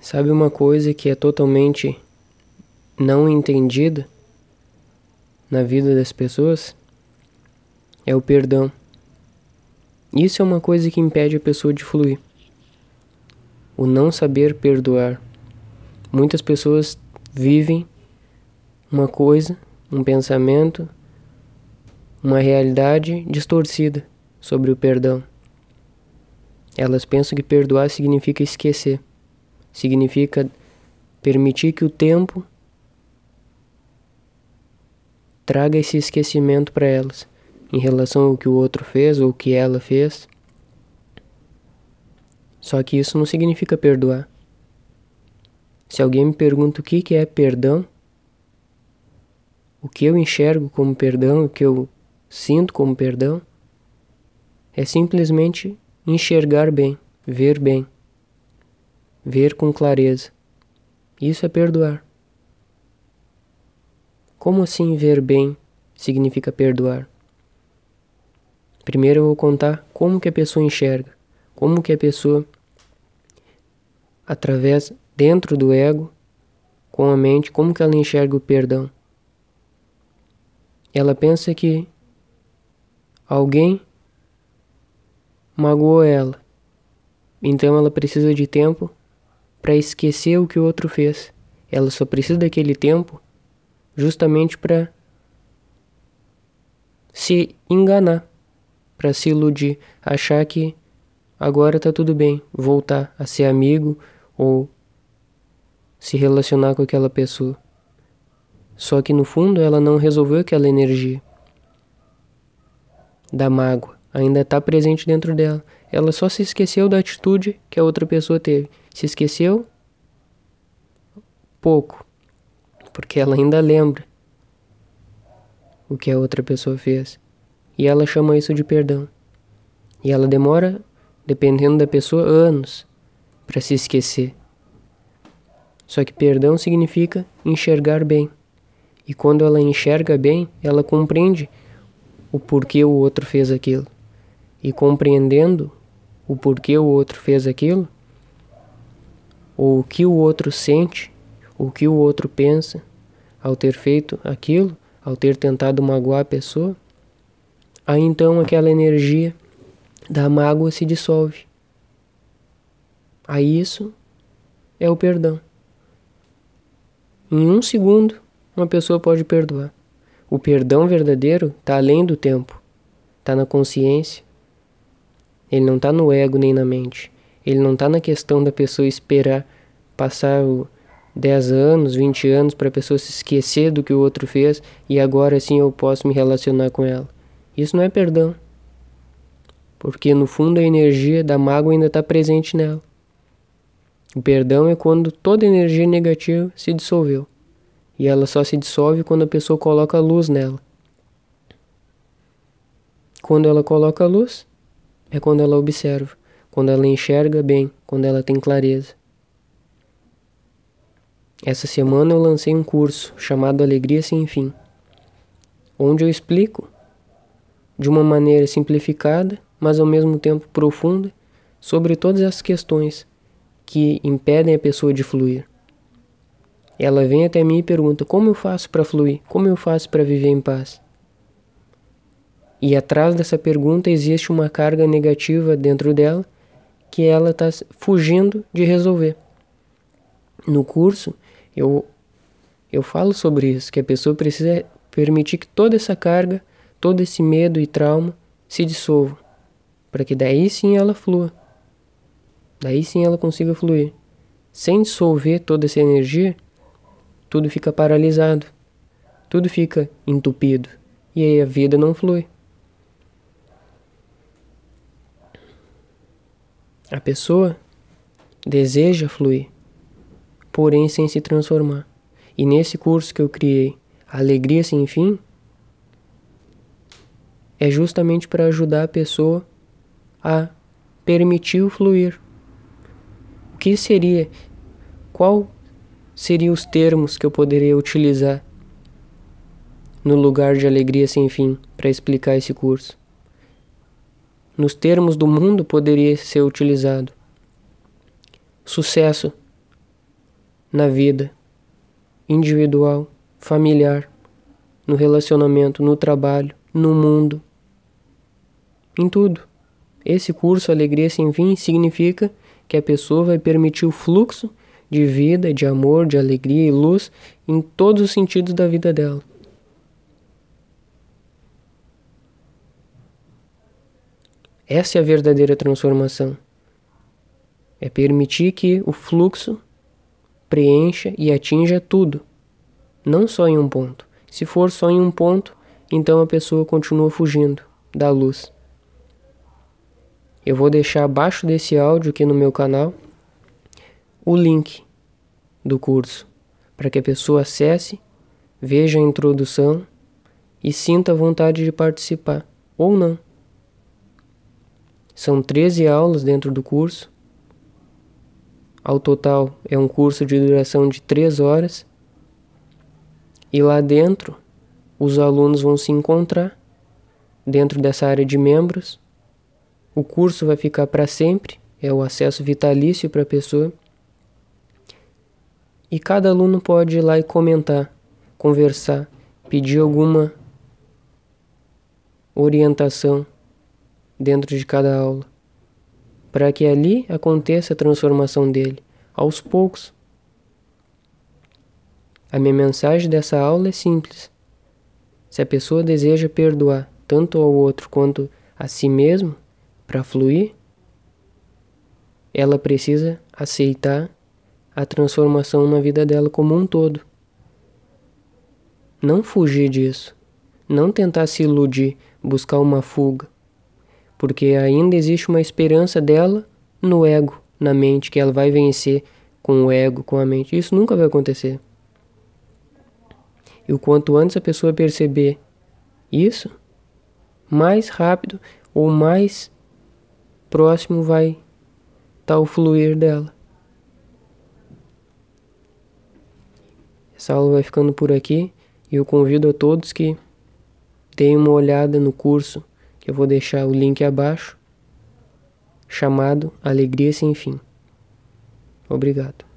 Sabe uma coisa que é totalmente não entendida na vida das pessoas? É o perdão. Isso é uma coisa que impede a pessoa de fluir. O não saber perdoar. Muitas pessoas vivem uma coisa, um pensamento, uma realidade distorcida sobre o perdão. Elas pensam que perdoar significa esquecer, significa permitir que o tempo traga esse esquecimento para elas em relação ao que o outro fez ou o que ela fez. Só que isso não significa perdoar. Se alguém me pergunta o que, que é perdão, o que eu enxergo como perdão, o que eu sinto como perdão, é simplesmente enxergar bem, ver bem, ver com clareza. Isso é perdoar. Como assim ver bem significa perdoar? Primeiro eu vou contar como que a pessoa enxerga, como que a pessoa através dentro do ego, com a mente, como que ela enxerga o perdão. Ela pensa que alguém magoou ela. Então ela precisa de tempo para esquecer o que o outro fez. Ela só precisa daquele tempo justamente para se enganar para se iludir, achar que agora tá tudo bem, voltar a ser amigo ou se relacionar com aquela pessoa. Só que no fundo ela não resolveu aquela energia da mágoa, ainda está presente dentro dela. Ela só se esqueceu da atitude que a outra pessoa teve. Se esqueceu pouco, porque ela ainda lembra o que a outra pessoa fez. E ela chama isso de perdão. E ela demora, dependendo da pessoa, anos para se esquecer. Só que perdão significa enxergar bem. E quando ela enxerga bem, ela compreende o porquê o outro fez aquilo. E compreendendo o porquê o outro fez aquilo, ou o que o outro sente, o que o outro pensa ao ter feito aquilo, ao ter tentado magoar a pessoa, Aí então aquela energia da mágoa se dissolve. Aí isso é o perdão. Em um segundo, uma pessoa pode perdoar. O perdão verdadeiro está além do tempo, está na consciência. Ele não está no ego nem na mente. Ele não está na questão da pessoa esperar passar 10 anos, 20 anos para a pessoa se esquecer do que o outro fez e agora sim eu posso me relacionar com ela. Isso não é perdão. Porque no fundo a energia da mágoa ainda está presente nela. O perdão é quando toda energia negativa se dissolveu. E ela só se dissolve quando a pessoa coloca luz nela. Quando ela coloca luz, é quando ela observa, quando ela enxerga bem, quando ela tem clareza. Essa semana eu lancei um curso chamado Alegria Sem Fim, onde eu explico de uma maneira simplificada, mas ao mesmo tempo profunda, sobre todas as questões que impedem a pessoa de fluir. Ela vem até mim e pergunta: como eu faço para fluir? Como eu faço para viver em paz? E atrás dessa pergunta existe uma carga negativa dentro dela que ela está fugindo de resolver. No curso, eu, eu falo sobre isso, que a pessoa precisa permitir que toda essa carga todo esse medo e trauma se dissolvam, para que daí sim ela flua. Daí sim ela consiga fluir. Sem dissolver toda essa energia, tudo fica paralisado, tudo fica entupido e aí a vida não flui. A pessoa deseja fluir, porém sem se transformar. E nesse curso que eu criei, Alegria Sem Fim, é justamente para ajudar a pessoa a permitir o fluir. O que seria? Qual seriam os termos que eu poderia utilizar no lugar de alegria sem fim para explicar esse curso? Nos termos do mundo poderia ser utilizado sucesso na vida individual, familiar, no relacionamento, no trabalho, no mundo, em tudo. Esse curso Alegria Sem Fim significa que a pessoa vai permitir o fluxo de vida, de amor, de alegria e luz em todos os sentidos da vida dela. Essa é a verdadeira transformação. É permitir que o fluxo preencha e atinja tudo, não só em um ponto. Se for só em um ponto, então a pessoa continua fugindo da luz. Eu vou deixar abaixo desse áudio aqui no meu canal o link do curso para que a pessoa acesse, veja a introdução e sinta vontade de participar ou não. São 13 aulas dentro do curso. Ao total é um curso de duração de 3 horas. E lá dentro os alunos vão se encontrar dentro dessa área de membros o curso vai ficar para sempre, é o acesso vitalício para a pessoa. E cada aluno pode ir lá e comentar, conversar, pedir alguma orientação dentro de cada aula, para que ali aconteça a transformação dele, aos poucos. A minha mensagem dessa aula é simples. Se a pessoa deseja perdoar tanto ao outro quanto a si mesmo, para fluir, ela precisa aceitar a transformação na vida dela como um todo. Não fugir disso. Não tentar se iludir, buscar uma fuga. Porque ainda existe uma esperança dela no ego, na mente, que ela vai vencer com o ego, com a mente. Isso nunca vai acontecer. E o quanto antes a pessoa perceber isso, mais rápido ou mais próximo vai estar tá o fluir dela. Essa aula vai ficando por aqui e eu convido a todos que deem uma olhada no curso que eu vou deixar o link abaixo, chamado Alegria Sem Fim. Obrigado.